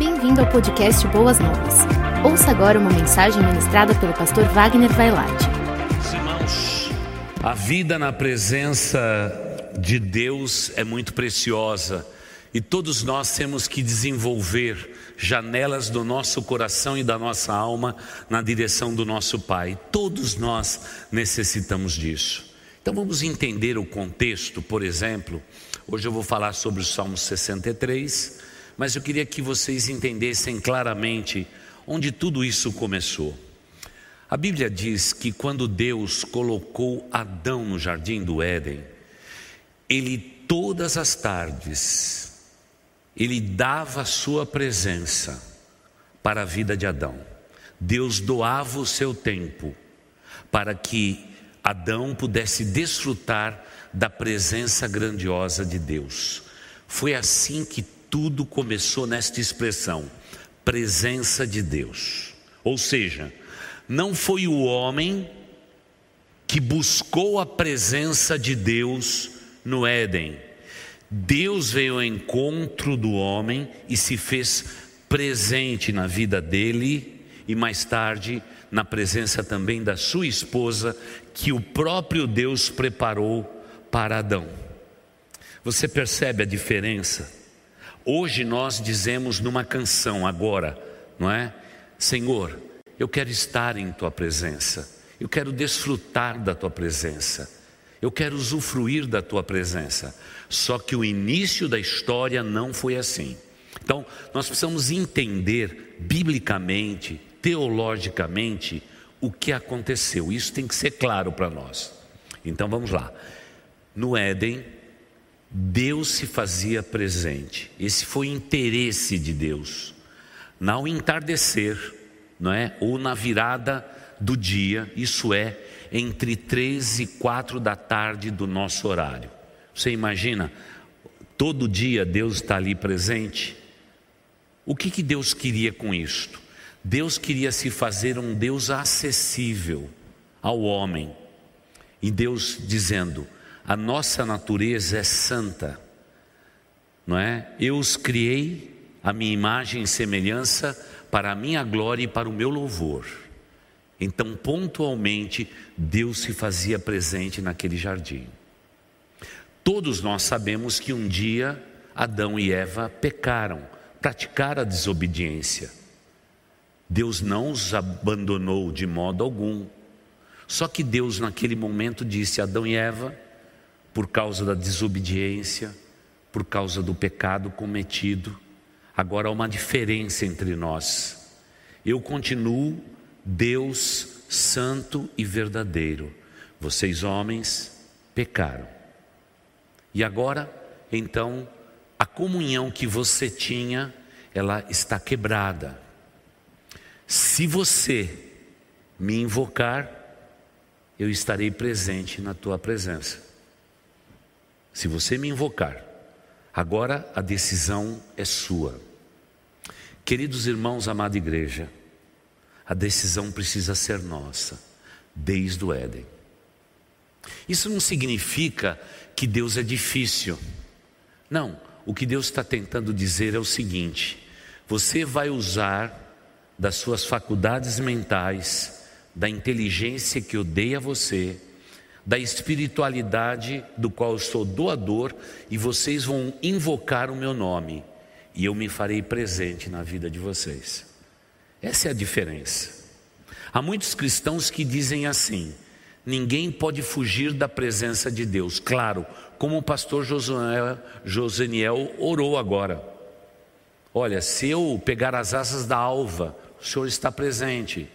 Bem-vindo ao podcast Boas Novas. Ouça agora uma mensagem ministrada pelo pastor Wagner Vailate. Irmãos, a vida na presença de Deus é muito preciosa e todos nós temos que desenvolver janelas do nosso coração e da nossa alma na direção do nosso Pai. Todos nós necessitamos disso. Então vamos entender o contexto, por exemplo. Hoje eu vou falar sobre o Salmo 63, mas eu queria que vocês entendessem claramente onde tudo isso começou. A Bíblia diz que quando Deus colocou Adão no jardim do Éden, ele todas as tardes ele dava a sua presença para a vida de Adão. Deus doava o seu tempo para que Adão pudesse desfrutar da presença grandiosa de Deus. Foi assim que tudo começou nesta expressão, presença de Deus. Ou seja, não foi o homem que buscou a presença de Deus no Éden Deus veio ao encontro do homem e se fez presente na vida dele e mais tarde na presença também da sua esposa, que o próprio Deus preparou para Adão. Você percebe a diferença? Hoje nós dizemos numa canção agora, não é? Senhor, eu quero estar em tua presença. Eu quero desfrutar da tua presença. Eu quero usufruir da tua presença. Só que o início da história não foi assim. Então, nós precisamos entender biblicamente, teologicamente, o que aconteceu. Isso tem que ser claro para nós. Então, vamos lá. No Éden, Deus se fazia presente. Esse foi o interesse de Deus. Ao entardecer, não é? Ou na virada do dia, isso é entre três e quatro da tarde do nosso horário. Você imagina, todo dia Deus está ali presente? O que, que Deus queria com isto? Deus queria se fazer um Deus acessível ao homem. E Deus dizendo: a nossa natureza é santa, não é? Eu os criei, a minha imagem e semelhança, para a minha glória e para o meu louvor. Então, pontualmente, Deus se fazia presente naquele jardim. Todos nós sabemos que um dia Adão e Eva pecaram, praticaram a desobediência. Deus não os abandonou de modo algum. Só que Deus, naquele momento, disse: Adão e Eva, por causa da desobediência, por causa do pecado cometido, agora há uma diferença entre nós. Eu continuo Deus santo e verdadeiro. Vocês, homens, pecaram. E agora, então, a comunhão que você tinha, ela está quebrada. Se você me invocar, eu estarei presente na tua presença. Se você me invocar, agora a decisão é sua. Queridos irmãos, amada igreja, a decisão precisa ser nossa, desde o Éden. Isso não significa que Deus é difícil. Não, o que Deus está tentando dizer é o seguinte: você vai usar das suas faculdades mentais, da inteligência que eu dei a você, da espiritualidade do qual eu sou doador, e vocês vão invocar o meu nome, e eu me farei presente na vida de vocês. Essa é a diferença. Há muitos cristãos que dizem assim: ninguém pode fugir da presença de Deus. Claro, como o pastor Joseniel orou agora. Olha, se eu pegar as asas da alva, o Senhor está presente.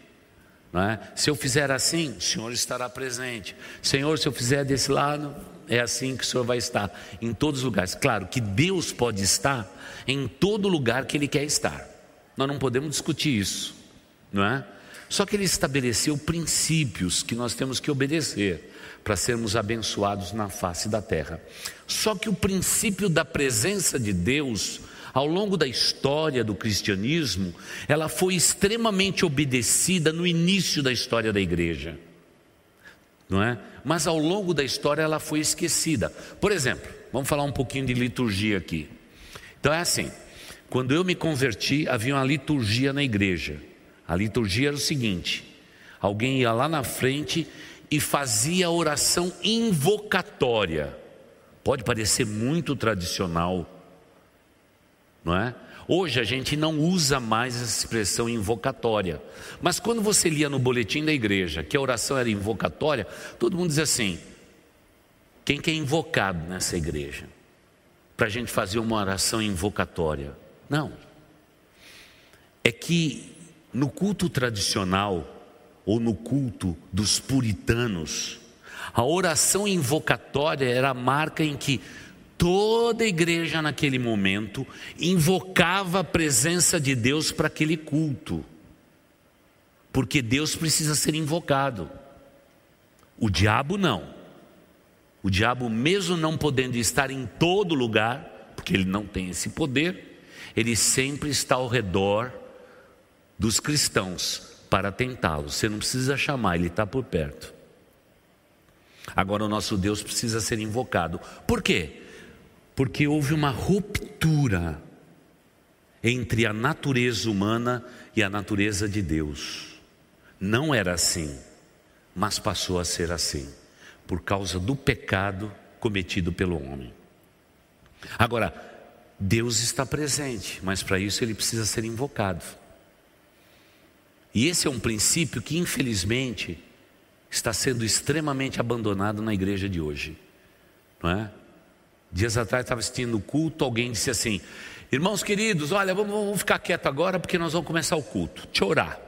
É? Se eu fizer assim, o Senhor estará presente. Senhor, se eu fizer desse lado, é assim que o Senhor vai estar em todos os lugares. Claro que Deus pode estar em todo lugar que Ele quer estar. Nós não podemos discutir isso, não é? Só que ele estabeleceu princípios que nós temos que obedecer para sermos abençoados na face da terra. Só que o princípio da presença de Deus, ao longo da história do cristianismo, ela foi extremamente obedecida no início da história da igreja. Não é? Mas ao longo da história ela foi esquecida. Por exemplo, vamos falar um pouquinho de liturgia aqui. Então é assim: Quando eu me converti, havia uma liturgia na igreja. A liturgia era o seguinte: alguém ia lá na frente e fazia a oração invocatória. Pode parecer muito tradicional, não é? Hoje a gente não usa mais essa expressão invocatória. Mas quando você lia no boletim da igreja que a oração era invocatória, todo mundo dizia assim: quem que é invocado nessa igreja? Para a gente fazer uma oração invocatória. Não. É que no culto tradicional, ou no culto dos puritanos, a oração invocatória era a marca em que toda a igreja naquele momento invocava a presença de Deus para aquele culto, porque Deus precisa ser invocado. O diabo não. O diabo, mesmo não podendo estar em todo lugar, porque ele não tem esse poder, ele sempre está ao redor dos cristãos para tentá-los. Você não precisa chamar, ele está por perto. Agora o nosso Deus precisa ser invocado. Por quê? Porque houve uma ruptura entre a natureza humana e a natureza de Deus. Não era assim, mas passou a ser assim, por causa do pecado cometido pelo homem. Agora, Deus está presente, mas para isso ele precisa ser invocado. E esse é um princípio que, infelizmente, está sendo extremamente abandonado na igreja de hoje, não é? Dias atrás estava assistindo o culto, alguém disse assim: Irmãos queridos, olha, vamos, vamos ficar quieto agora porque nós vamos começar o culto. Te orar.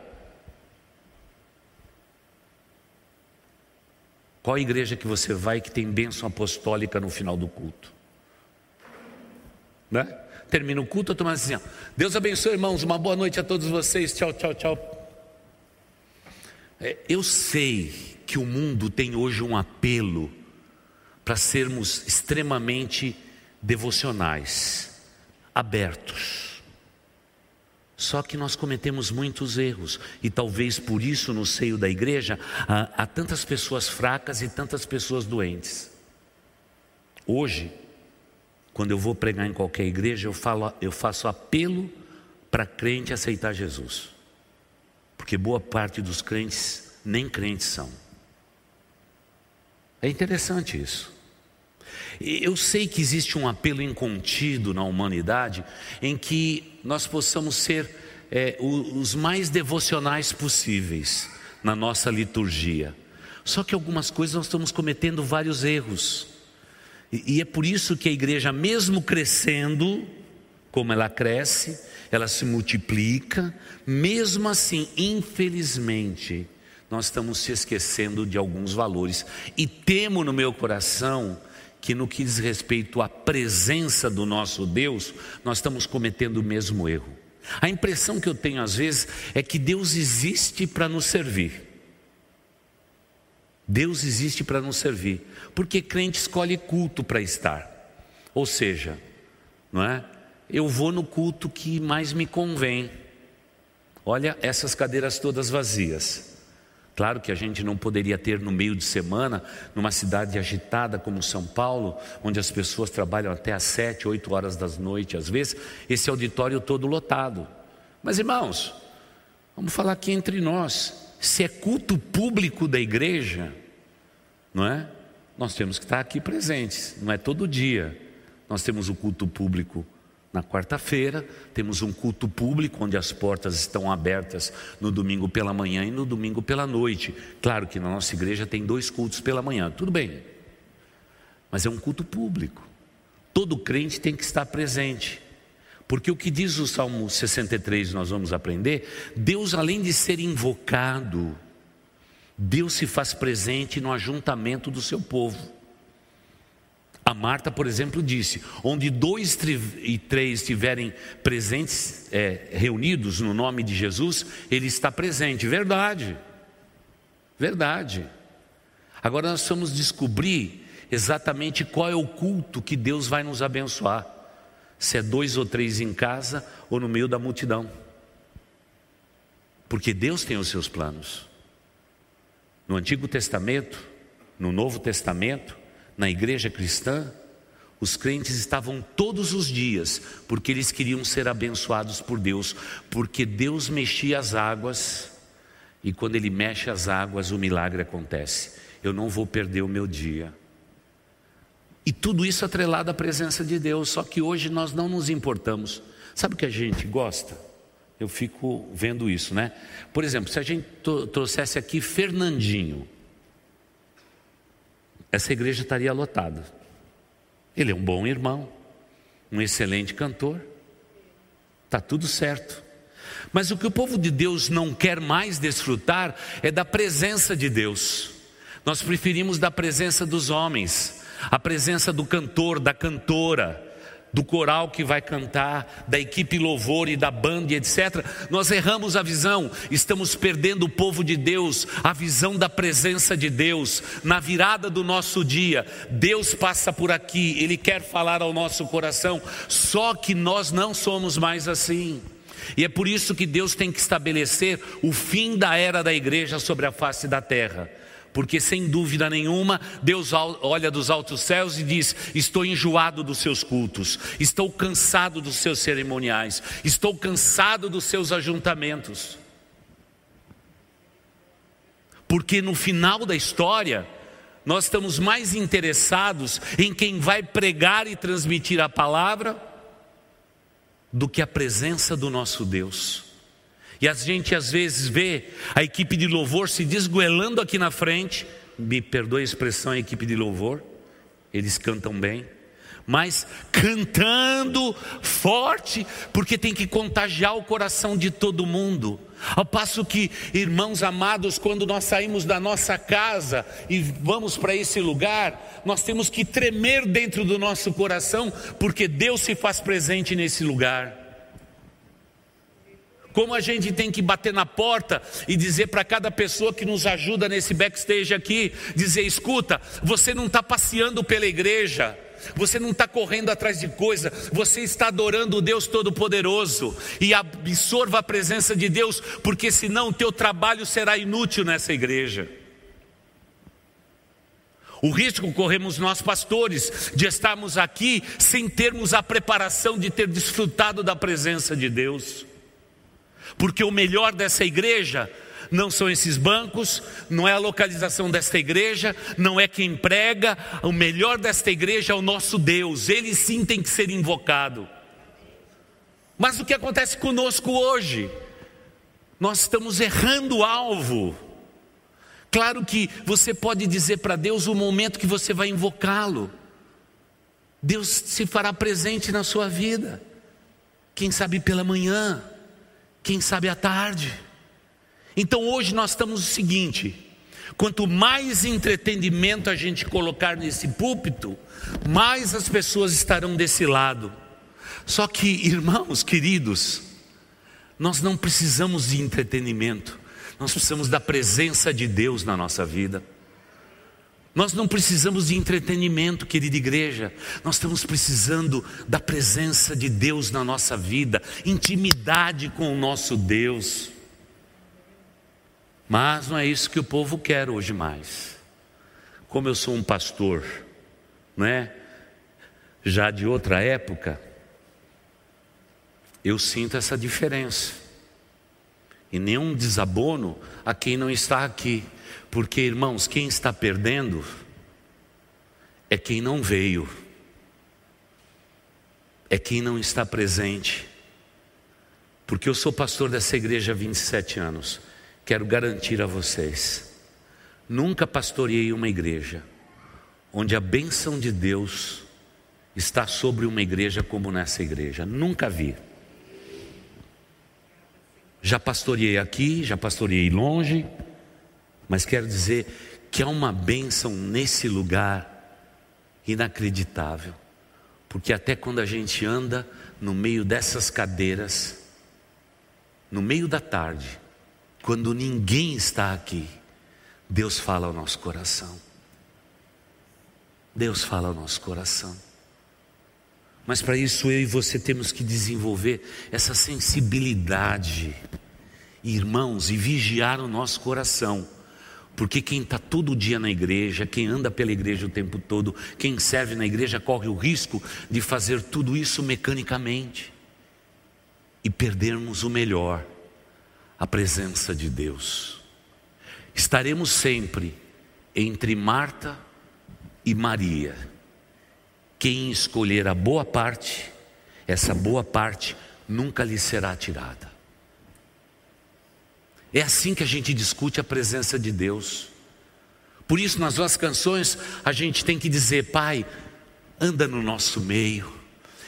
Qual igreja que você vai que tem bênção apostólica no final do culto? Né? Termina o culto, eu estou assim: ó, Deus abençoe, irmãos, uma boa noite a todos vocês. Tchau, tchau, tchau. É, eu sei que o mundo tem hoje um apelo para sermos extremamente devocionais, abertos. Só que nós cometemos muitos erros, e talvez por isso no seio da igreja há, há tantas pessoas fracas e tantas pessoas doentes. Hoje, quando eu vou pregar em qualquer igreja, eu, falo, eu faço apelo para crente aceitar Jesus, porque boa parte dos crentes nem crentes são. É interessante isso. Eu sei que existe um apelo incontido na humanidade em que nós possamos ser é, os mais devocionais possíveis na nossa liturgia. Só que algumas coisas nós estamos cometendo vários erros. E, e é por isso que a igreja, mesmo crescendo, como ela cresce, ela se multiplica, mesmo assim, infelizmente, nós estamos se esquecendo de alguns valores. E temo no meu coração que no que diz respeito à presença do nosso Deus, nós estamos cometendo o mesmo erro. A impressão que eu tenho às vezes é que Deus existe para nos servir. Deus existe para nos servir, porque crente escolhe culto para estar. Ou seja, não é? Eu vou no culto que mais me convém. Olha essas cadeiras todas vazias. Claro que a gente não poderia ter no meio de semana, numa cidade agitada como São Paulo, onde as pessoas trabalham até às sete, oito horas da noite, às vezes, esse auditório todo lotado. Mas irmãos, vamos falar aqui entre nós, se é culto público da igreja, não é? Nós temos que estar aqui presentes, não é todo dia. Nós temos o culto público na quarta-feira, temos um culto público onde as portas estão abertas no domingo pela manhã e no domingo pela noite. Claro que na nossa igreja tem dois cultos pela manhã, tudo bem. Mas é um culto público. Todo crente tem que estar presente. Porque o que diz o Salmo 63, nós vamos aprender, Deus além de ser invocado, Deus se faz presente no ajuntamento do seu povo. A Marta, por exemplo, disse: onde dois e três estiverem presentes, é, reunidos no nome de Jesus, Ele está presente. Verdade, verdade. Agora nós vamos descobrir exatamente qual é o culto que Deus vai nos abençoar: se é dois ou três em casa ou no meio da multidão. Porque Deus tem os seus planos. No Antigo Testamento, no Novo Testamento, na igreja cristã, Os crentes estavam todos os dias, porque eles queriam ser abençoados por Deus, porque Deus mexia as águas, e quando Ele mexe as águas, o milagre acontece. Eu não vou perder o meu dia. E tudo isso atrelado à presença de Deus, só que hoje nós não nos importamos. Sabe o que a gente gosta? Eu fico vendo isso, né? Por exemplo, se a gente trouxesse aqui Fernandinho, essa igreja estaria lotada. Ele é um bom irmão, um excelente cantor, está tudo certo. Mas o que o povo de Deus não quer mais desfrutar é da presença de Deus. Nós preferimos da presença dos homens, a presença do cantor, da cantora, do coral que vai cantar, da equipe louvor e da banda, etc. Nós erramos a visão, estamos perdendo o povo de Deus, a visão da presença de Deus. Na virada do nosso dia, Deus passa por aqui, Ele quer falar ao nosso coração, só que nós não somos mais assim. E é por isso que Deus tem que estabelecer o fim da era da igreja sobre a face da terra porque sem dúvida nenhuma, Deus olha dos altos céus e diz: Estou enjoado dos seus cultos, estou cansado dos seus cerimoniais, estou cansado dos seus ajuntamentos. Porque no final da história, nós estamos mais interessados em quem vai pregar e transmitir a palavra do que a presença do nosso Deus. E a gente às vezes vê a equipe de louvor se desgoelando aqui na frente. Me perdoe a expressão, a equipe de louvor. Eles cantam bem. Mas cantando forte, porque tem que contagiar o coração de todo mundo. Ao passo que, irmãos amados, quando nós saímos da nossa casa e vamos para esse lugar, nós temos que tremer dentro do nosso coração, porque Deus se faz presente nesse lugar como a gente tem que bater na porta e dizer para cada pessoa que nos ajuda nesse backstage aqui: dizer, escuta, você não está passeando pela igreja. Você não está correndo atrás de coisa, você está adorando o Deus Todo-Poderoso e absorva a presença de Deus, porque senão o teu trabalho será inútil nessa igreja. O risco corremos nós pastores de estarmos aqui sem termos a preparação de ter desfrutado da presença de Deus porque o melhor dessa igreja não são esses bancos, não é a localização desta igreja, não é quem prega, o melhor desta igreja é o nosso Deus, ele sim tem que ser invocado. Mas o que acontece conosco hoje? Nós estamos errando o alvo. Claro que você pode dizer para Deus o momento que você vai invocá-lo. Deus se fará presente na sua vida. Quem sabe pela manhã, quem sabe à tarde. Então hoje nós estamos o seguinte: quanto mais entretenimento a gente colocar nesse púlpito, mais as pessoas estarão desse lado. Só que, irmãos queridos, nós não precisamos de entretenimento, nós precisamos da presença de Deus na nossa vida. Nós não precisamos de entretenimento, querida igreja, nós estamos precisando da presença de Deus na nossa vida, intimidade com o nosso Deus. Mas não é isso que o povo quer hoje mais. Como eu sou um pastor, não é? Já de outra época, eu sinto essa diferença. E nenhum desabono a quem não está aqui. Porque, irmãos, quem está perdendo é quem não veio, é quem não está presente. Porque eu sou pastor dessa igreja há 27 anos, quero garantir a vocês: nunca pastoreei uma igreja onde a bênção de Deus está sobre uma igreja como nessa igreja, nunca vi. Já pastoreei aqui, já pastoreei longe, mas quero dizer que há uma bênção nesse lugar inacreditável, porque até quando a gente anda no meio dessas cadeiras, no meio da tarde, quando ninguém está aqui, Deus fala ao nosso coração. Deus fala ao nosso coração. Mas para isso eu e você temos que desenvolver essa sensibilidade, irmãos, e vigiar o nosso coração Porque quem está todo dia na igreja, quem anda pela igreja o tempo todo, quem serve na igreja corre o risco de fazer tudo isso mecanicamente e perdermos o melhor, a presença de Deus. Estaremos sempre entre Marta e Maria. Quem escolher a boa parte, essa boa parte nunca lhe será tirada. É assim que a gente discute a presença de Deus. Por isso, nas nossas canções, a gente tem que dizer: Pai, anda no nosso meio.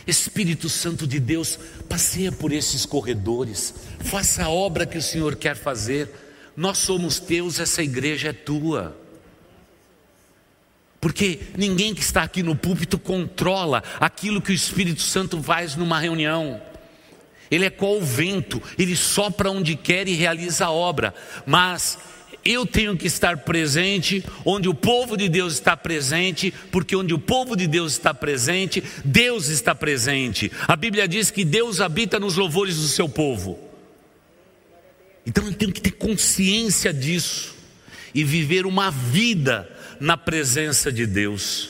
Espírito Santo de Deus, passeia por esses corredores, faça a obra que o Senhor quer fazer. Nós somos teus, essa igreja é tua. Porque ninguém que está aqui no púlpito controla aquilo que o Espírito Santo faz numa reunião. Ele é qual o vento, ele sopra onde quer e realiza a obra. Mas eu tenho que estar presente onde o povo de Deus está presente, porque onde o povo de Deus está presente, Deus está presente. A Bíblia diz que Deus habita nos louvores do seu povo. Então eu tenho que ter consciência disso e viver uma vida na presença de Deus.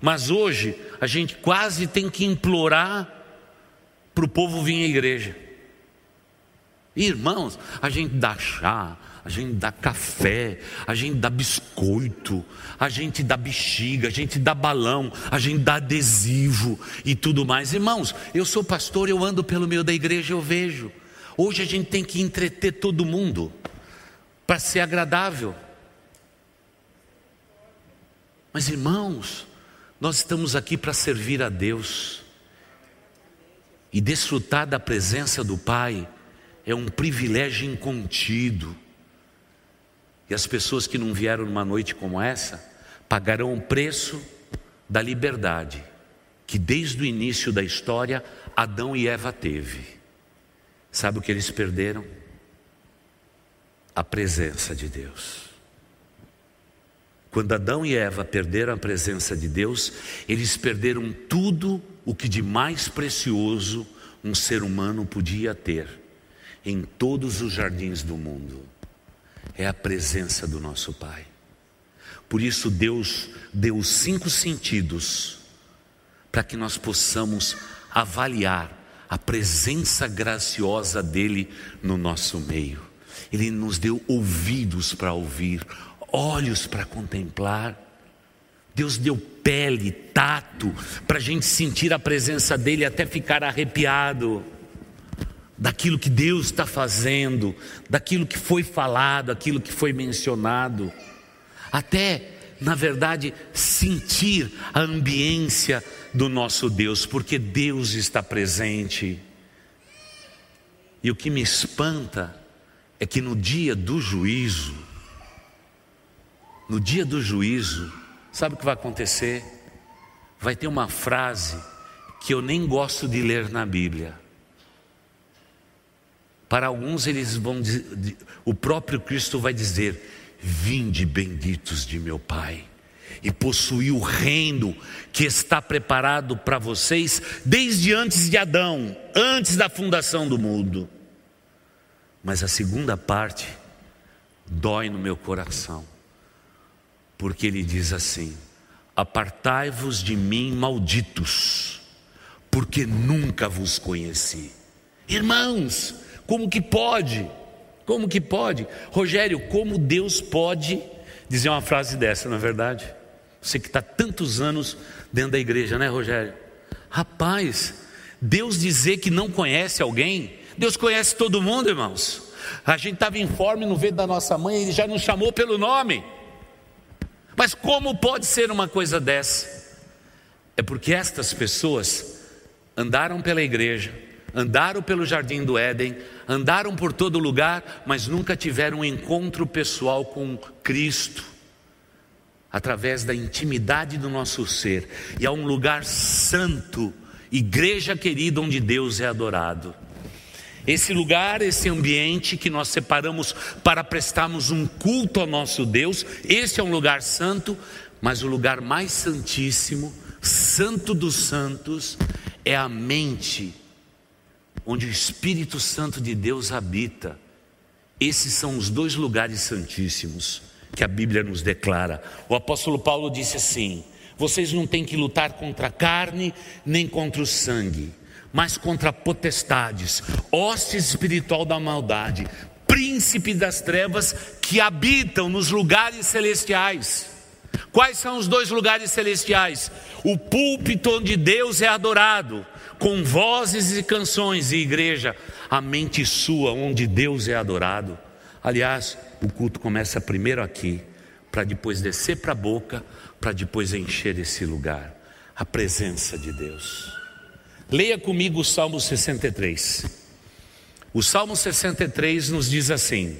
Mas hoje a gente quase tem que implorar para o povo vir à igreja. Irmãos, a gente dá chá, a gente dá café, a gente dá biscoito, a gente dá bexiga, a gente dá balão, a gente dá adesivo e tudo mais. Irmãos, eu sou pastor, eu ando pelo meio da igreja, eu vejo. Hoje a gente tem que entreter todo mundo para ser agradável. Mas irmãos, nós estamos aqui para servir a Deus. E desfrutar da presença do Pai é um privilégio incontido. E as pessoas que não vieram numa noite como essa pagarão o preço da liberdade que desde o início da história Adão e Eva teve. Sabe o que eles perderam? A presença de Deus. Quando Adão e Eva perderam a presença de Deus, eles perderam tudo o que de mais precioso um ser humano podia ter em todos os jardins do mundo é a presença do nosso Pai. Por isso, Deus deu os cinco sentidos para que nós possamos avaliar a presença graciosa dEle no nosso meio. Ele nos deu ouvidos para ouvir, olhos para contemplar Deus deu pele, tato, para a gente sentir a presença dEle até ficar arrepiado daquilo que Deus está fazendo, daquilo que foi falado, aquilo que foi mencionado, até, na verdade, sentir a ambiência do nosso Deus, porque Deus está presente. E o que me espanta é que no dia do juízo, no dia do juízo, Sabe o que vai acontecer? Vai ter uma frase que eu nem gosto de ler na Bíblia. Para alguns eles vão dizer, o próprio Cristo vai dizer: Vinde benditos de meu Pai, e possuí o reino que está preparado para vocês desde antes de Adão, antes da fundação do mundo. Mas a segunda parte dói no meu coração porque ele diz assim: Apartai-vos de mim, malditos, porque nunca vos conheci. Irmãos, como que pode? Como que pode? Rogério, como Deus pode dizer uma frase dessa, não é verdade? Você que está tantos anos dentro da igreja, né, Rogério? Rapaz, Deus dizer que não conhece alguém, Deus conhece todo mundo, irmãos. A gente estava informe no ventre da nossa mãe, ele já nos chamou pelo nome. Mas como pode ser uma coisa dessa? É porque estas pessoas andaram pela igreja, andaram pelo jardim do Éden, andaram por todo lugar, mas nunca tiveram um encontro pessoal com Cristo, através da intimidade do nosso ser, e há um lugar santo, igreja querida, onde Deus é adorado. Esse lugar, esse ambiente que nós separamos para prestarmos um culto ao nosso Deus, esse é um lugar santo, mas o lugar mais santíssimo, santo dos santos, é a mente, onde o Espírito Santo de Deus habita. Esses são os dois lugares santíssimos que a Bíblia nos declara. O apóstolo Paulo disse assim: vocês não têm que lutar contra a carne nem contra o sangue, mas contra potestades, hostes espiritual da maldade, príncipe das trevas que habitam nos lugares celestiais. Quais são os dois lugares celestiais? O púlpito onde Deus é adorado, com vozes e canções, e igreja, a mente sua, onde Deus é adorado. Aliás, o culto começa primeiro aqui, para depois descer para a boca, para depois encher esse lugar a presença de Deus. Leia comigo o Salmo 63. O Salmo 63 nos diz assim: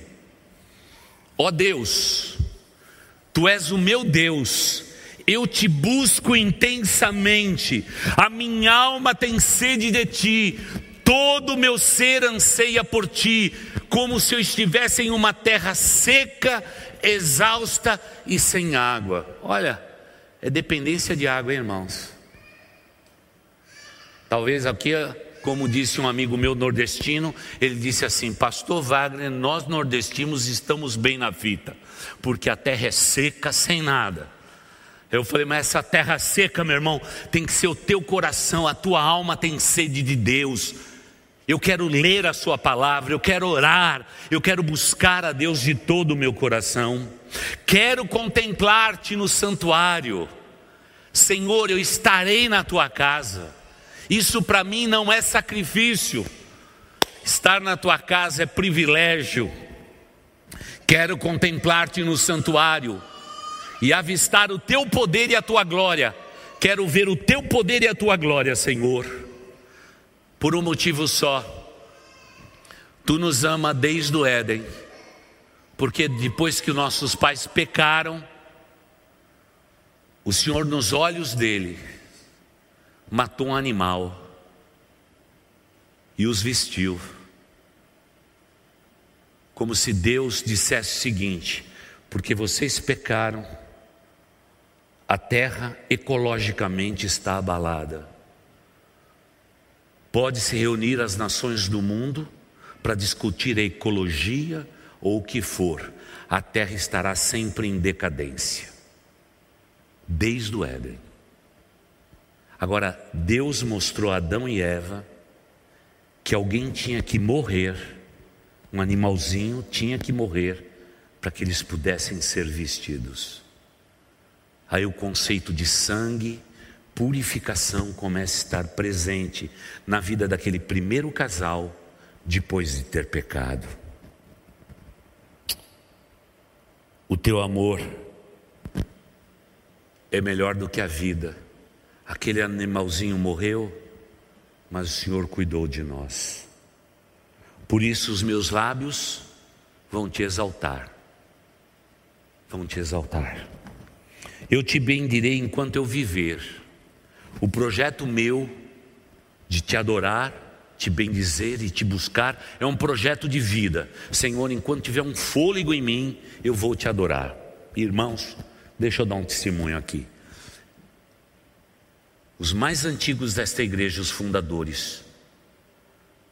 Ó oh Deus, tu és o meu Deus, eu te busco intensamente, a minha alma tem sede de ti, todo o meu ser anseia por ti, como se eu estivesse em uma terra seca, exausta e sem água. Olha, é dependência de água, hein, irmãos. Talvez aqui, como disse um amigo meu nordestino, ele disse assim: Pastor Wagner, nós nordestinos estamos bem na fita, porque a terra é seca sem nada. Eu falei, mas essa terra seca, meu irmão, tem que ser o teu coração, a tua alma tem sede de Deus. Eu quero ler a Sua palavra, eu quero orar, eu quero buscar a Deus de todo o meu coração. Quero contemplar-te no santuário. Senhor, eu estarei na tua casa. Isso para mim não é sacrifício. Estar na tua casa é privilégio. Quero contemplar-te no santuário e avistar o teu poder e a tua glória. Quero ver o teu poder e a tua glória, Senhor por um motivo só. Tu nos ama desde o Éden, porque depois que nossos pais pecaram, o Senhor, nos olhos dele, matou um animal e os vestiu. Como se Deus dissesse o seguinte: porque vocês pecaram, a terra ecologicamente está abalada. Pode-se reunir as nações do mundo para discutir a ecologia ou o que for, a terra estará sempre em decadência, desde o Éden. Agora, Deus mostrou a Adão e Eva que alguém tinha que morrer, um animalzinho tinha que morrer para que eles pudessem ser vestidos. Aí o conceito de sangue, purificação começa a estar presente na vida daquele primeiro casal depois de ter pecado. O teu amor é melhor do que a vida. Aquele animalzinho morreu, mas o Senhor cuidou de nós. Por isso os meus lábios vão te exaltar. Vão te exaltar. Eu te bendirei enquanto eu viver o projeto meu de te adorar, te bendizer e te buscar é um projeto de vida. Senhor, enquanto tiver um fôlego em mim, eu vou te adorar. Irmãos, deixa eu dar um testemunho aqui. Os mais antigos desta igreja, os fundadores,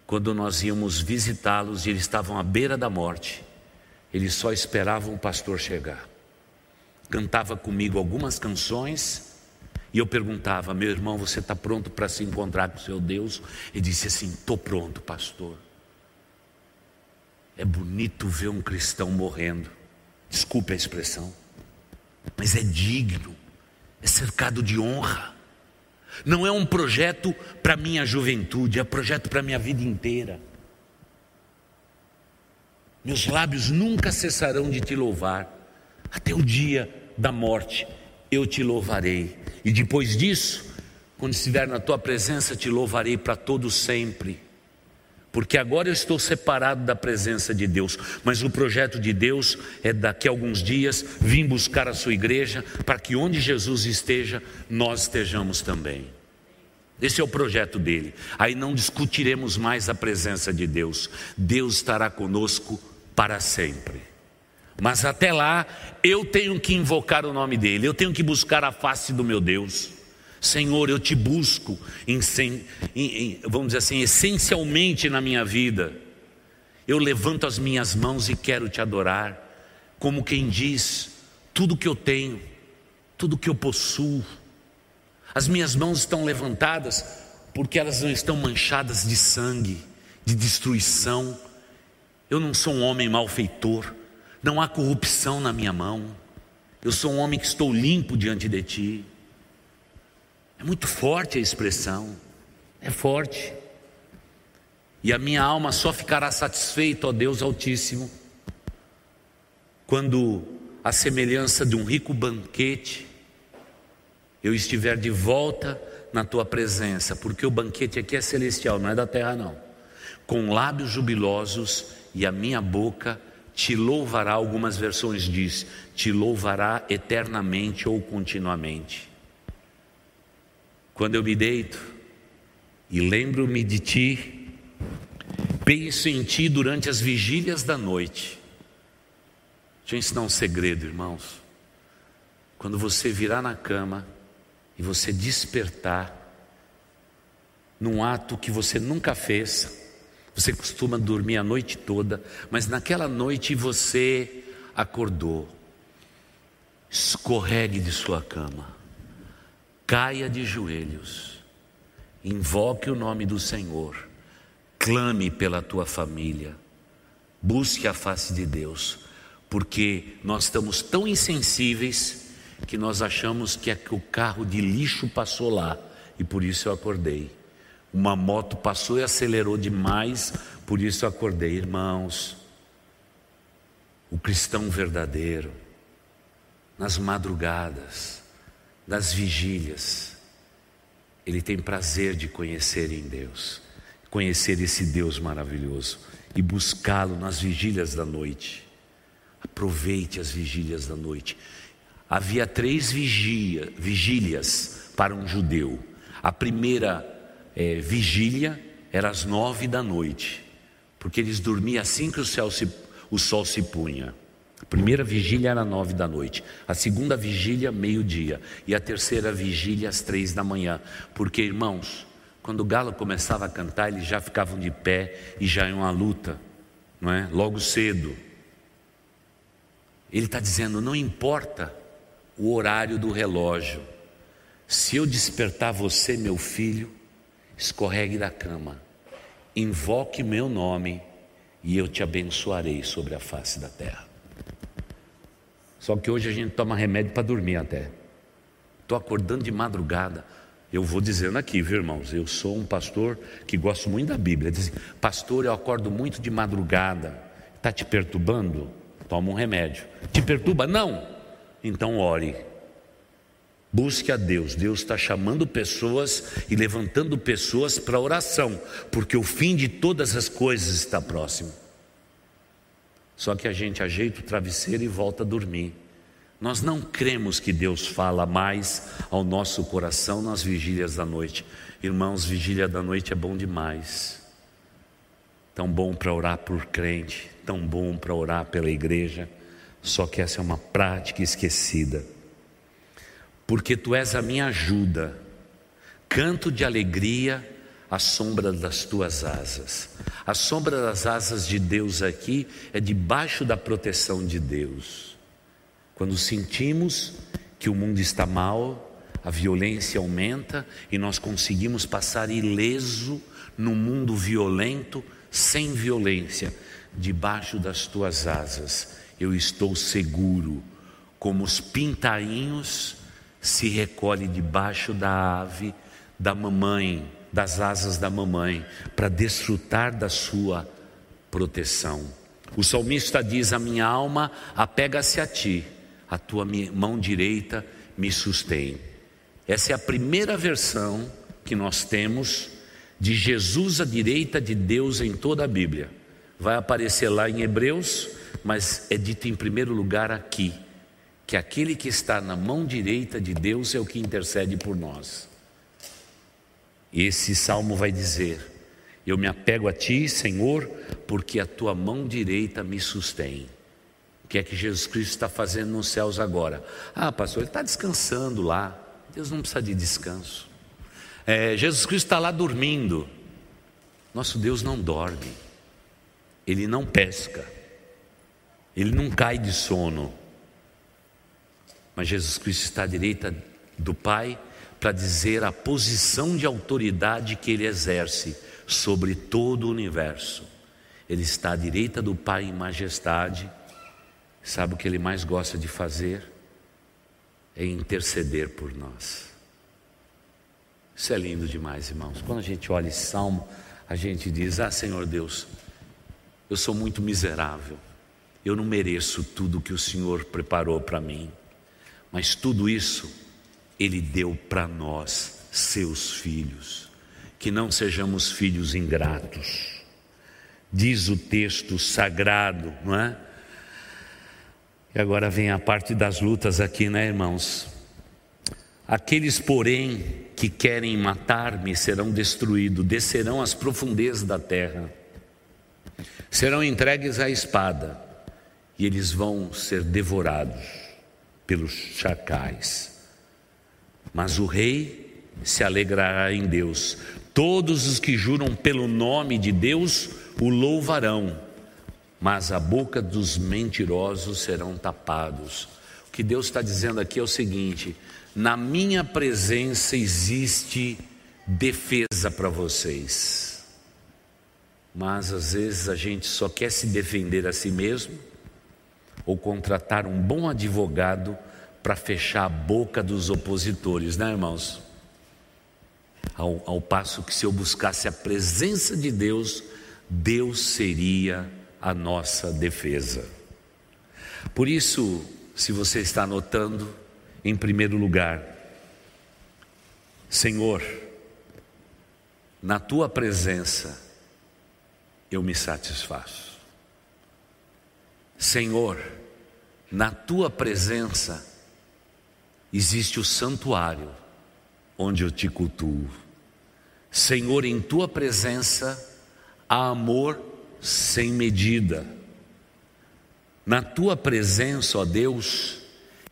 quando nós íamos visitá-los e eles estavam à beira da morte, eles só esperavam o pastor chegar. Cantava comigo algumas canções e eu perguntava, meu irmão, você está pronto para se encontrar com o seu Deus? Ele disse assim: estou pronto, pastor. É bonito ver um cristão morrendo, desculpe a expressão, mas é digno, é cercado de honra. Não é um projeto para minha juventude, é um projeto para minha vida inteira. Meus lábios nunca cessarão de te louvar, até o dia da morte eu te louvarei. E depois disso, quando estiver na tua presença, te louvarei para todo sempre. Porque agora eu estou separado da presença de Deus, mas o projeto de Deus é daqui a alguns dias vir buscar a sua igreja para que onde Jesus esteja, nós estejamos também. Esse é o projeto dele. Aí não discutiremos mais a presença de Deus. Deus estará conosco para sempre. Mas até lá, eu tenho que invocar o nome dEle, eu tenho que buscar a face do meu Deus. Senhor, eu te busco, em, em, vamos dizer assim, essencialmente na minha vida. Eu levanto as minhas mãos e quero te adorar. como quem diz: tudo que eu tenho, tudo que eu possuo, as minhas mãos estão levantadas porque elas não estão manchadas de sangue, de destruição. Eu não sou um homem malfeitor, não há corrupção na minha mão. Eu sou um homem que estou limpo diante de ti. É muito forte a expressão, é forte. E a minha alma só ficará satisfeita, ó Deus Altíssimo, quando a semelhança de um rico banquete eu estiver de volta na tua presença, porque o banquete aqui é celestial, não é da terra não. Com lábios jubilosos e a minha boca te louvará, algumas versões diz, te louvará eternamente ou continuamente. Quando eu me deito e lembro-me de ti, penso em ti durante as vigílias da noite. Deixa eu ensinar um segredo, irmãos. Quando você virar na cama, e você despertar num ato que você nunca fez. Você costuma dormir a noite toda, mas naquela noite você acordou. Escorregue de sua cama, caia de joelhos, invoque o nome do Senhor, clame pela tua família, busque a face de Deus, porque nós estamos tão insensíveis que nós achamos que é que o carro de lixo passou lá e por isso eu acordei. Uma moto passou e acelerou demais, por isso eu acordei, irmãos. O cristão verdadeiro, nas madrugadas, nas vigílias, ele tem prazer de conhecer em Deus, conhecer esse Deus maravilhoso e buscá-lo nas vigílias da noite. Aproveite as vigílias da noite. Havia três vigia, vigílias para um judeu. A primeira é, vigília era às nove da noite, porque eles dormiam assim que o, se, o sol se punha. A primeira vigília era nove da noite, a segunda vigília, meio-dia, e a terceira vigília, às três da manhã. Porque, irmãos, quando o galo começava a cantar, eles já ficavam de pé e já iam à luta, não é? Logo cedo. Ele está dizendo: não importa o horário do relógio. Se eu despertar você, meu filho, escorregue da cama, invoque meu nome e eu te abençoarei sobre a face da terra. Só que hoje a gente toma remédio para dormir até. Estou acordando de madrugada. Eu vou dizendo aqui, viu, irmãos? Eu sou um pastor que gosto muito da Bíblia. Diz, pastor, eu acordo muito de madrugada. Está te perturbando? Toma um remédio. Te perturba? Não. Então ore. Busque a Deus. Deus está chamando pessoas e levantando pessoas para oração, porque o fim de todas as coisas está próximo. Só que a gente ajeita o travesseiro e volta a dormir. Nós não cremos que Deus fala mais ao nosso coração nas vigílias da noite. Irmãos, vigília da noite é bom demais. Tão bom para orar por crente, tão bom para orar pela igreja. Só que essa é uma prática esquecida. Porque tu és a minha ajuda, canto de alegria à sombra das tuas asas. A sombra das asas de Deus aqui é debaixo da proteção de Deus. Quando sentimos que o mundo está mal, a violência aumenta e nós conseguimos passar ileso no mundo violento, sem violência, debaixo das tuas asas eu estou seguro, como os pintainhos se recolhe debaixo da ave da mamãe, das asas da mamãe, para desfrutar da sua proteção. O salmista diz: A minha alma apega-se a ti, a tua mão direita me sustém. Essa é a primeira versão que nós temos de Jesus à direita de Deus em toda a Bíblia. Vai aparecer lá em Hebreus mas é dito em primeiro lugar aqui, que aquele que está na mão direita de Deus é o que intercede por nós. Esse salmo vai dizer: Eu me apego a ti, Senhor, porque a tua mão direita me sustém. O que é que Jesus Cristo está fazendo nos céus agora? Ah, pastor, ele está descansando lá. Deus não precisa de descanso. É, Jesus Cristo está lá dormindo. Nosso Deus não dorme, ele não pesca. ele não cai de sono. Mas Jesus Cristo está à direita do Pai para dizer a posição de autoridade que ele exerce sobre todo o universo. Ele está à direita do Pai em majestade. Sabe o que ele mais gosta de fazer? É interceder por nós. Isso é lindo demais, irmãos. Quando a gente olha esse salmo, a gente diz: Ah, Senhor Deus, eu sou muito miserável. Eu não mereço tudo que o Senhor preparou para mim. Mas tudo isso Ele deu para nós, seus filhos. Que não sejamos filhos ingratos. Diz o texto sagrado, não é? E agora vem a parte das lutas aqui, né, irmãos? Aqueles, porém, que querem matar-me serão destruídos, descerão às profundezas da terra, serão entregues à espada, e eles vão ser devorados pelos chacais. Mas o rei se alegrará em Deus. Todos os que juram pelo nome de Deus o louvarão, mas a boca dos mentirosos serão tapados. O que Deus está dizendo aqui é o seguinte: na minha presença existe defesa para vocês. Mas às vezes a gente só quer se defender a si mesmo ou contratar um bom advogado para fechar a boca dos opositores, né, irmãos? Ao, ao passo que se eu buscasse a presença de Deus, Deus seria a nossa defesa. Por isso, se você está anotando, em primeiro lugar. Senhor, na tua presença eu me satisfaço. Senhor, na tua presença existe o santuário onde eu te cultuo. Senhor, em tua presença há amor sem medida. Na tua presença, ó Deus,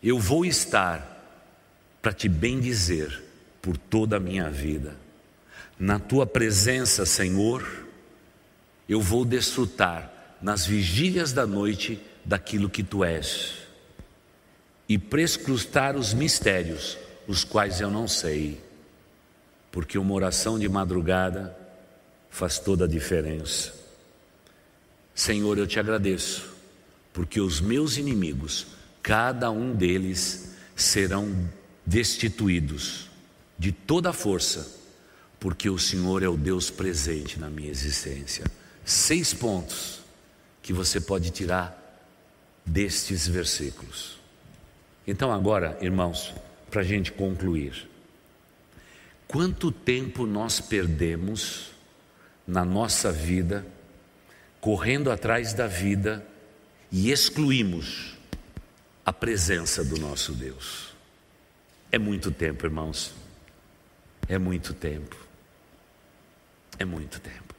eu vou estar para te bendizer por toda a minha vida. Na tua presença, Senhor, eu vou desfrutar nas vigílias da noite daquilo que tu és e prescrutar os mistérios, os quais eu não sei, porque uma oração de madrugada faz toda a diferença. Senhor, eu te agradeço, porque os meus inimigos cada um deles serão destituídos de toda a força, porque o Senhor é o Deus presente na minha existência. Seis pontos que você pode tirar destes versículos. Então, agora, irmãos, para a gente concluir, quanto tempo nós perdemos na nossa vida, correndo atrás da vida e excluímos a presença do nosso Deus. É muito tempo, irmãos. É muito tempo. É muito tempo.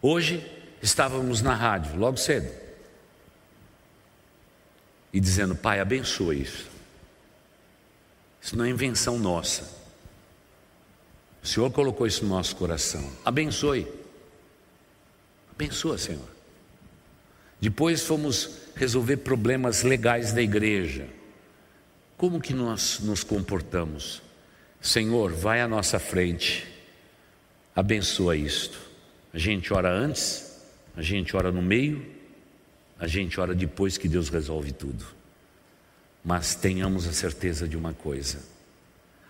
Hoje estávamos na rádio, logo cedo, e dizendo: Pai, abençoa isso. Isso não é invenção nossa. O Senhor colocou isso no nosso coração. Abençoe. Abençoa, Senhor. Depois fomos resolver problemas legais da igreja. Como que nós nos comportamos? Senhor, vai à nossa frente, abençoa isto. A gente ora antes, a gente ora no meio, a gente ora depois que Deus resolve tudo. Mas tenhamos a certeza de uma coisa: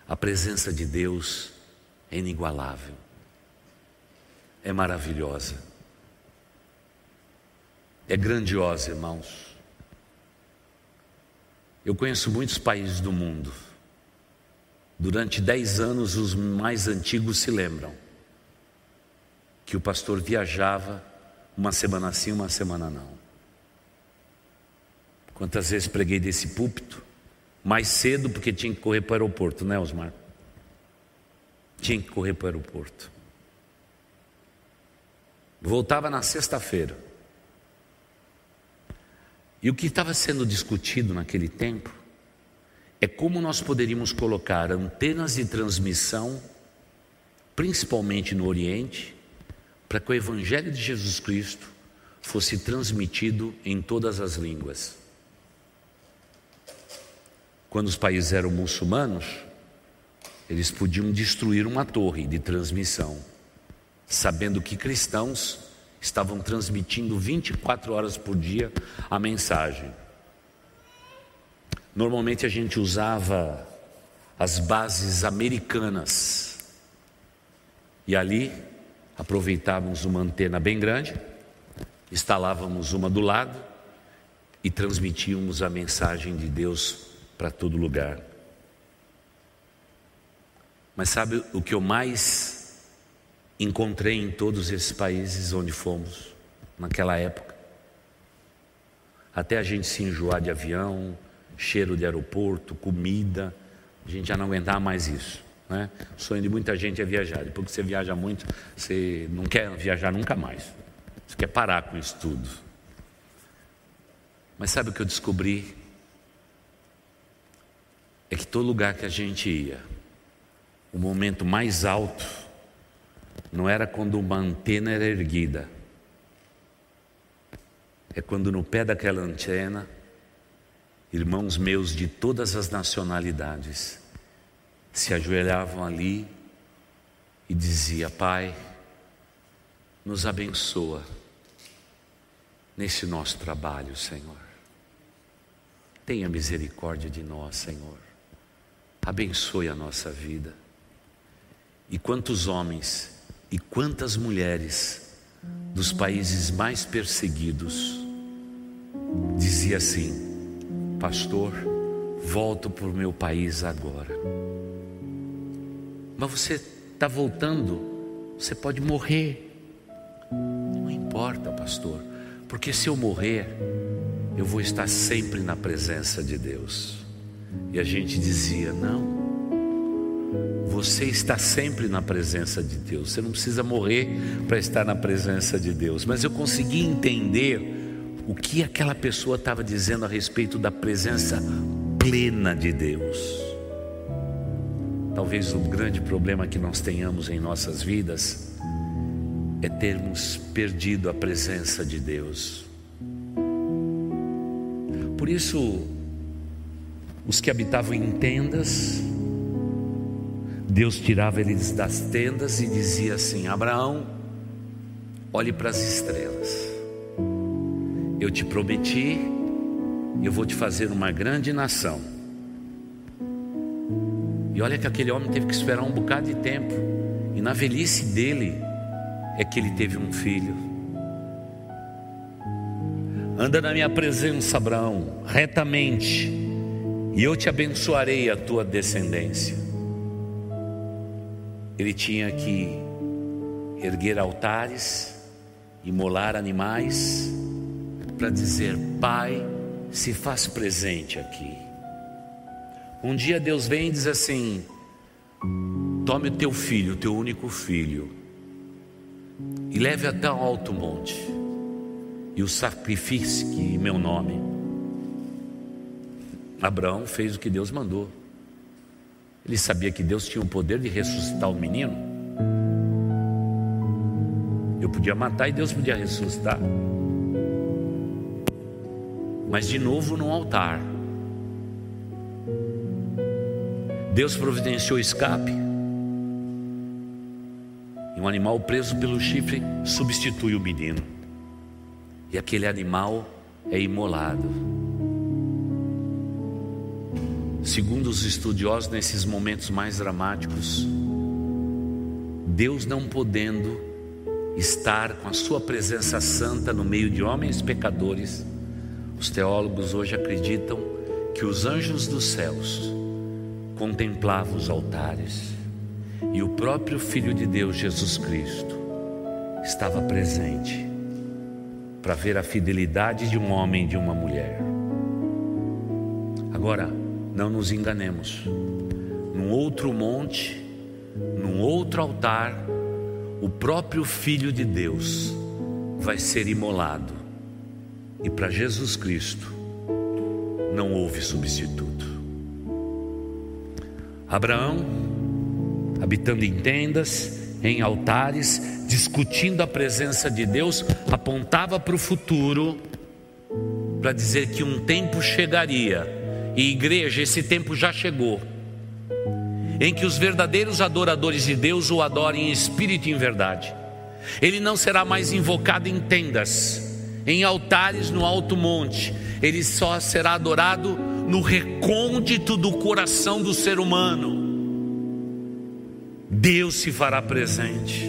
a presença de Deus é inigualável, é maravilhosa é grandiosa, irmãos. Eu conheço muitos países do mundo. Durante dez anos, os mais antigos se lembram que o pastor viajava uma semana sim, uma semana não. Quantas vezes preguei desse púlpito? Mais cedo, porque tinha que correr para o aeroporto, né, Osmar? Tinha que correr para o aeroporto. Voltava na sexta-feira. E o que estava sendo discutido naquele tempo é como nós poderíamos colocar antenas de transmissão, principalmente no Oriente, para que o Evangelho de Jesus Cristo fosse transmitido em todas as línguas. Quando os países eram muçulmanos, eles podiam destruir uma torre de transmissão, sabendo que cristãos estavam transmitindo 24 horas por dia a mensagem. Normalmente a gente usava as bases americanas e ali aproveitávamos uma antena bem grande, instalávamos uma do lado e transmitíamos a mensagem de Deus para todo lugar. Mas sabe o que eu mais encontrei em todos esses países onde fomos, naquela época? Até a gente se enjoar de avião, cheiro de aeroporto, comida, a gente já não aguentar mais isso. Né? O sonho de muita gente é viajar. Depois que você viaja muito, você não quer viajar nunca mais. Você quer parar com isso tudo. Mas sabe o que eu descobri? É que todo lugar que a gente ia, o momento mais alto não era quando uma antena era erguida, é quando no pé daquela antena, irmãos meus de todas as nacionalidades se ajoelhavam ali e dizia: Pai, nos abençoa nesse nosso trabalho, Senhor. Tenha misericórdia de nós, Senhor. Abençoe a nossa vida. E quantos homens e quantas mulheres dos países mais perseguidos dizia assim: Pastor, volto para o meu país agora. Mas você está voltando, você pode morrer. Não importa, pastor, porque se eu morrer, eu vou estar sempre na presença de Deus. E a gente dizia: Não, você está sempre na presença de Deus. Você não precisa morrer para estar na presença de Deus. Mas eu consegui entender o que aquela pessoa estava dizendo a respeito da presença plena de Deus. Talvez o grande problema que nós tenhamos em nossas vidas é termos perdido a presença de Deus. Por isso, os que habitavam em tendas, Deus tirava eles das tendas e dizia assim: Abraão, olhe para as estrelas. Eu te prometi, eu vou te fazer uma grande nação. E olha que aquele homem teve que esperar um bocado de tempo. E na velhice dele é que ele teve um filho. Anda na minha presença, Abraão, retamente, e eu te abençoarei a tua descendência ele tinha que erguer altares, imolar animais, para dizer: Pai, se faz presente aqui. Um dia Deus vem e diz assim: Tome o teu filho, o teu único filho, e leve até o alto monte, e o sacrifique em meu nome. Abraão fez o que Deus mandou. Ele sabia que Deus tinha o poder de ressuscitar o menino. Eu podia matar e Deus podia ressuscitar. Mas de novo no altar. Deus providenciou escape. E um animal preso pelo chifre substitui o menino. E aquele animal é imolado. Segundo os estudiosos, nesses momentos mais dramáticos, Deus não podendo estar com a sua presença santa no meio de homens pecadores, os teólogos hoje acreditam que os anjos dos céus contemplavam os altares e o próprio Filho de Deus, Jesus Cristo, estava presente para ver a fidelidade de um homem e de uma mulher. Agora, não nos enganemos. Num outro monte, num outro altar, o próprio Filho de Deus vai ser imolado. E para Jesus Cristo não houve substituto. Abraão, habitando em tendas, em altares, discutindo a presença de Deus, apontava para o futuro para dizer que um tempo chegaria, e igreja, esse tempo já chegou, em que os verdadeiros adoradores de Deus o adorem em espírito e em verdade. Ele não será mais invocado em tendas, em altares no alto monte, ele só será adorado no recôndito do coração do ser humano. Deus se fará presente.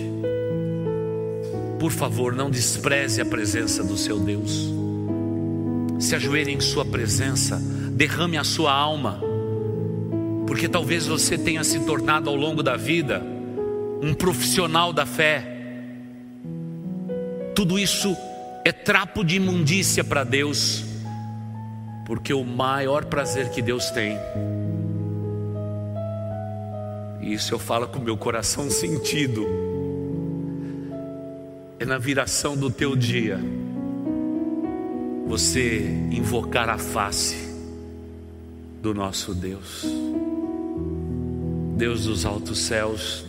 Por favor, não despreze a presença do seu Deus. Se ajoelhe em Sua presença, derrame a sua alma, porque talvez você tenha se tornado ao longo da vida um profissional da fé. Tudo isso é trapo de imundícia para Deus, porque o maior prazer que Deus tem, e isso eu falo com meu coração sentido, é na viração do teu dia, você invocar a face do nosso Deus. Deus dos altos céus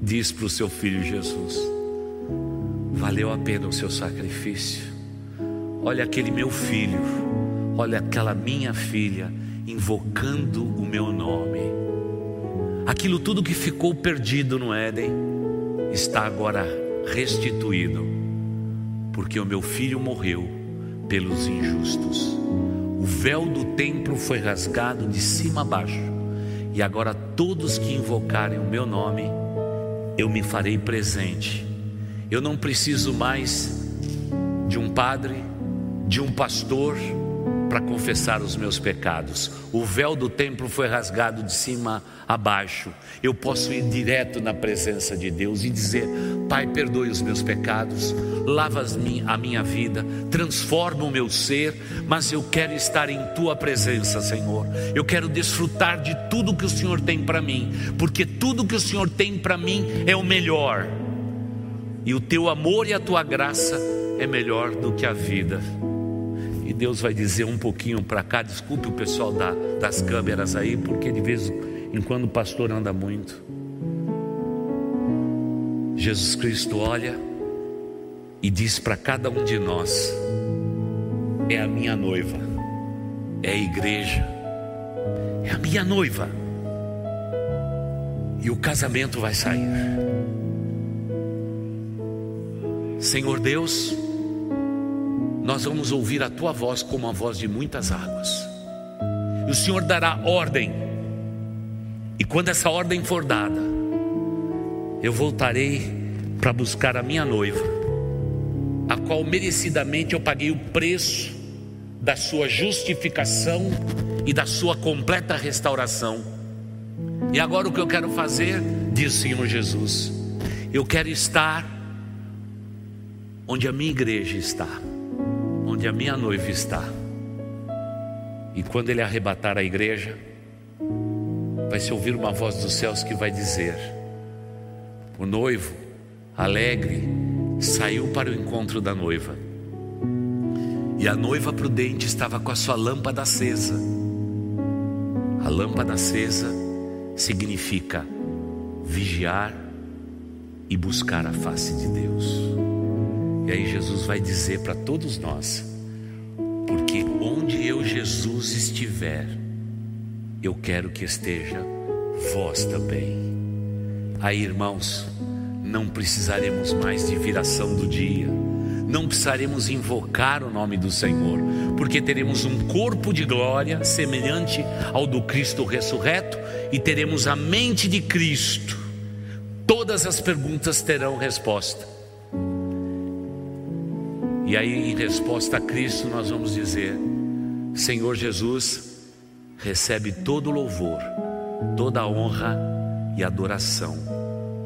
diz para o seu filho Jesus: valeu a pena o seu sacrifício. Olha aquele meu filho, olha aquela minha filha invocando o meu nome. Aquilo tudo que ficou perdido no Éden está agora restituído, porque o meu filho morreu pelos injustos. O véu do templo foi rasgado de cima a baixo, e agora todos que invocarem o meu nome, eu me farei presente eu não preciso mais de um padre, de um pastor para confessar os meus pecados. O véu do templo foi rasgado de cima a baixo. Eu posso ir direto na presença de Deus e dizer: Pai, perdoe os meus pecados, lava a minha vida, transforma o meu ser, mas eu quero estar em tua presença, Senhor. Eu quero desfrutar de tudo que o Senhor tem para mim, porque tudo que o Senhor tem para mim é o melhor e o teu amor e a tua graça é melhor do que a vida. E Deus vai dizer um pouquinho para cá, desculpe o pessoal da, das câmeras aí, porque de vez em quando o pastor anda muito. Jesus Cristo olha e diz para cada um de nós: é a minha noiva, é a igreja, é a minha noiva, e o casamento vai sair. Senhor Deus, nós vamos ouvir a tua voz como a voz de muitas águas. E o Senhor dará ordem. E quando essa ordem for dada, eu voltarei para buscar a minha noiva, a qual merecidamente eu paguei o preço da sua justificação e da sua completa restauração. E agora o que eu quero fazer, diz o Senhor Jesus, eu quero estar onde a minha igreja está, onde a minha noiva está. E quando ele arrebatar a igreja, vai se ouvir uma voz dos céus que vai dizer: O noivo, alegre, saiu para o encontro da noiva. E a noiva prudente estava com a sua lâmpada acesa. A lâmpada acesa significa vigiar e buscar a face de Deus. E aí Jesus vai dizer para todos nós: porque onde eu, Jesus, estiver, eu quero que esteja vós também. Aí, irmãos, não precisaremos mais de viração do dia, não precisaremos invocar o nome do Senhor, porque teremos um corpo de glória semelhante ao do Cristo ressurreto e teremos a mente de Cristo. Todas as perguntas terão resposta e aí, em resposta a Cristo, nós vamos dizer: Senhor Jesus, recebe todo louvor, toda honra e adoração,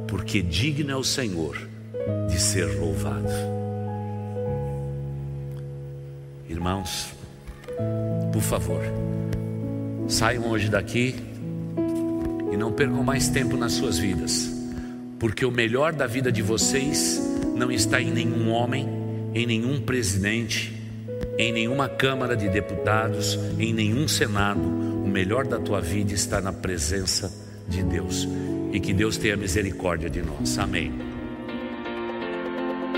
porque digno é o Senhor de ser louvado. Irmãos, por favor, saiam hoje daqui e não percam mais tempo nas suas vidas, porque o melhor da vida de vocês não está em nenhum homem em nenhum presidente, em nenhuma Câmara de Deputados, em nenhum Senado. O melhor da tua vida está na presença de Deus. e que Deus tenha misericórdia de nós. Amém.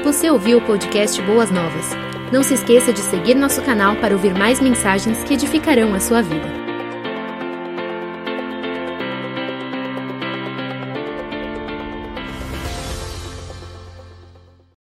Você ouviu o podcast Boas Novas? Não se esqueça de seguir nosso canal para ouvir mais mensagens que edificarão a sua vida.